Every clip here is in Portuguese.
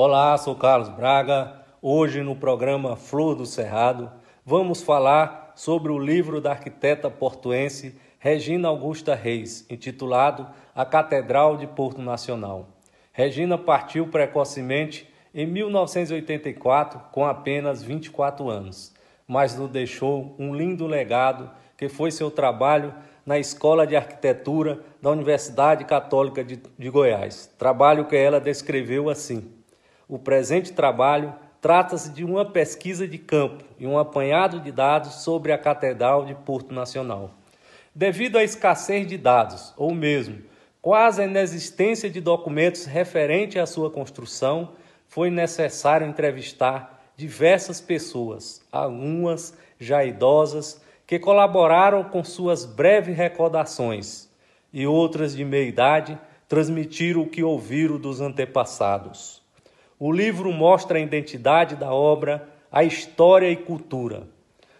Olá, sou Carlos Braga. Hoje no programa Flor do Cerrado vamos falar sobre o livro da arquiteta portuense Regina Augusta Reis, intitulado A Catedral de Porto Nacional. Regina partiu precocemente em 1984 com apenas 24 anos, mas nos deixou um lindo legado que foi seu trabalho na Escola de Arquitetura da Universidade Católica de, de Goiás. Trabalho que ela descreveu assim: o presente trabalho trata-se de uma pesquisa de campo e um apanhado de dados sobre a Catedral de Porto Nacional. Devido à escassez de dados, ou mesmo quase a inexistência de documentos referentes à sua construção, foi necessário entrevistar diversas pessoas, algumas já idosas, que colaboraram com suas breves recordações, e outras de meia idade transmitiram o que ouviram dos antepassados. O livro mostra a identidade da obra, a história e cultura.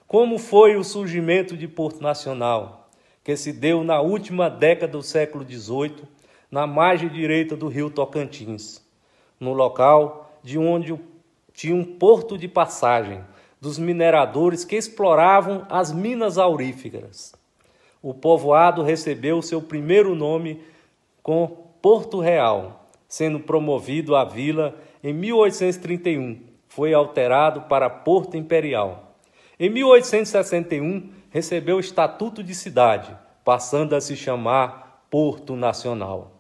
Como foi o surgimento de Porto Nacional, que se deu na última década do século XVIII, na margem direita do rio Tocantins, no local de onde tinha um porto de passagem dos mineradores que exploravam as minas auríferas. O povoado recebeu seu primeiro nome com Porto Real, sendo promovido à vila em 1831, foi alterado para Porto Imperial. Em 1861, recebeu o Estatuto de Cidade, passando a se chamar Porto Nacional.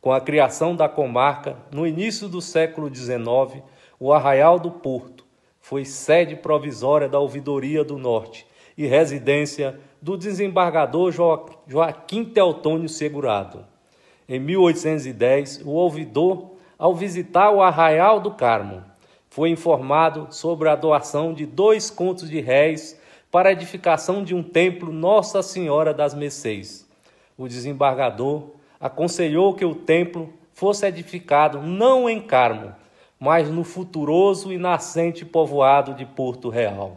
Com a criação da comarca, no início do século XIX, o Arraial do Porto foi sede provisória da Ouvidoria do Norte e residência do desembargador Joaquim Teotônio Segurado. Em 1810, o ouvidor ao visitar o Arraial do Carmo, foi informado sobre a doação de dois contos de réis para a edificação de um templo Nossa Senhora das Mercês. O desembargador aconselhou que o templo fosse edificado não em Carmo, mas no futuroso e nascente povoado de Porto Real.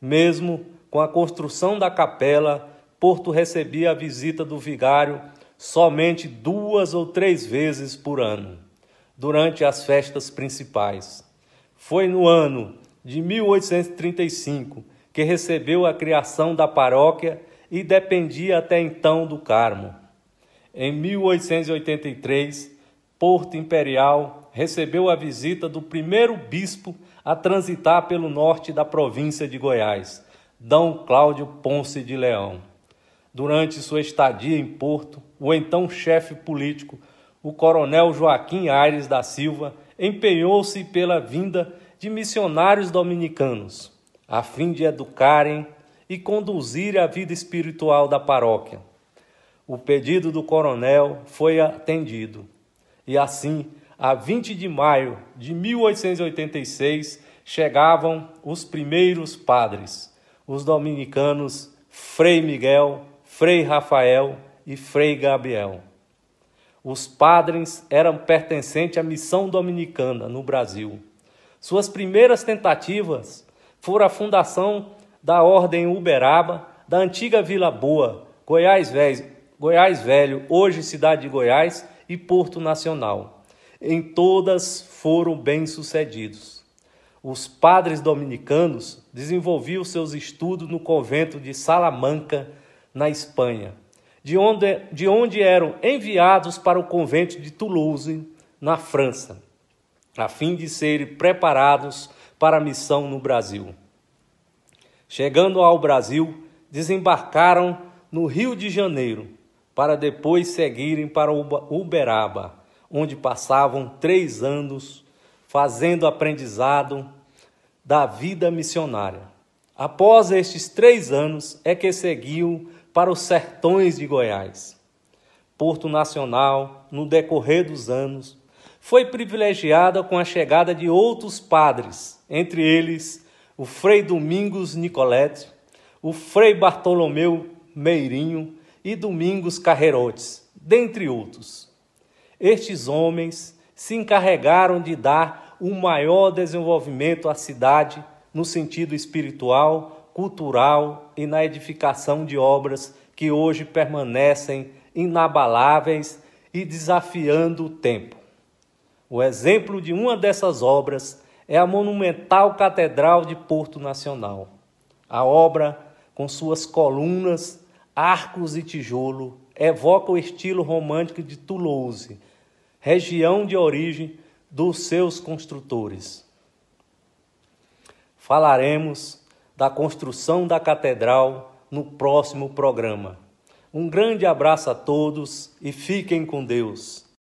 Mesmo com a construção da capela, Porto recebia a visita do vigário somente duas ou três vezes por ano, durante as festas principais. Foi no ano de 1835 que recebeu a criação da paróquia e dependia até então do Carmo. Em 1883, Porto Imperial recebeu a visita do primeiro bispo a transitar pelo norte da província de Goiás, D. Cláudio Ponce de Leão. Durante sua estadia em Porto, o então chefe político, o coronel Joaquim Aires da Silva, empenhou-se pela vinda de missionários dominicanos, a fim de educarem e conduzir a vida espiritual da paróquia. O pedido do coronel foi atendido, e assim, a 20 de maio de 1886, chegavam os primeiros padres, os dominicanos Frei Miguel, Frei Rafael e Frei Gabriel. Os padres eram pertencentes à missão dominicana no Brasil. Suas primeiras tentativas foram a fundação da Ordem Uberaba, da antiga Vila Boa, Goiás Velho, Goiás Velho, hoje cidade de Goiás, e Porto Nacional. Em todas foram bem-sucedidos. Os padres dominicanos desenvolviam seus estudos no convento de Salamanca, na Espanha, de onde, de onde eram enviados para o convento de Toulouse, na França, a fim de serem preparados para a missão no Brasil. Chegando ao Brasil, desembarcaram no Rio de Janeiro, para depois seguirem para Uberaba, onde passavam três anos fazendo aprendizado da vida missionária. Após estes três anos é que seguiu para os sertões de Goiás. Porto Nacional, no decorrer dos anos, foi privilegiada com a chegada de outros padres, entre eles o Frei Domingos Nicolete, o Frei Bartolomeu Meirinho e Domingos Carreirotes, dentre outros. Estes homens se encarregaram de dar um maior desenvolvimento à cidade no sentido espiritual, cultural e na edificação de obras que hoje permanecem inabaláveis e desafiando o tempo. O exemplo de uma dessas obras é a monumental Catedral de Porto Nacional. A obra, com suas colunas, arcos e tijolo, evoca o estilo romântico de Toulouse, região de origem dos seus construtores. Falaremos da construção da catedral no próximo programa. Um grande abraço a todos e fiquem com Deus.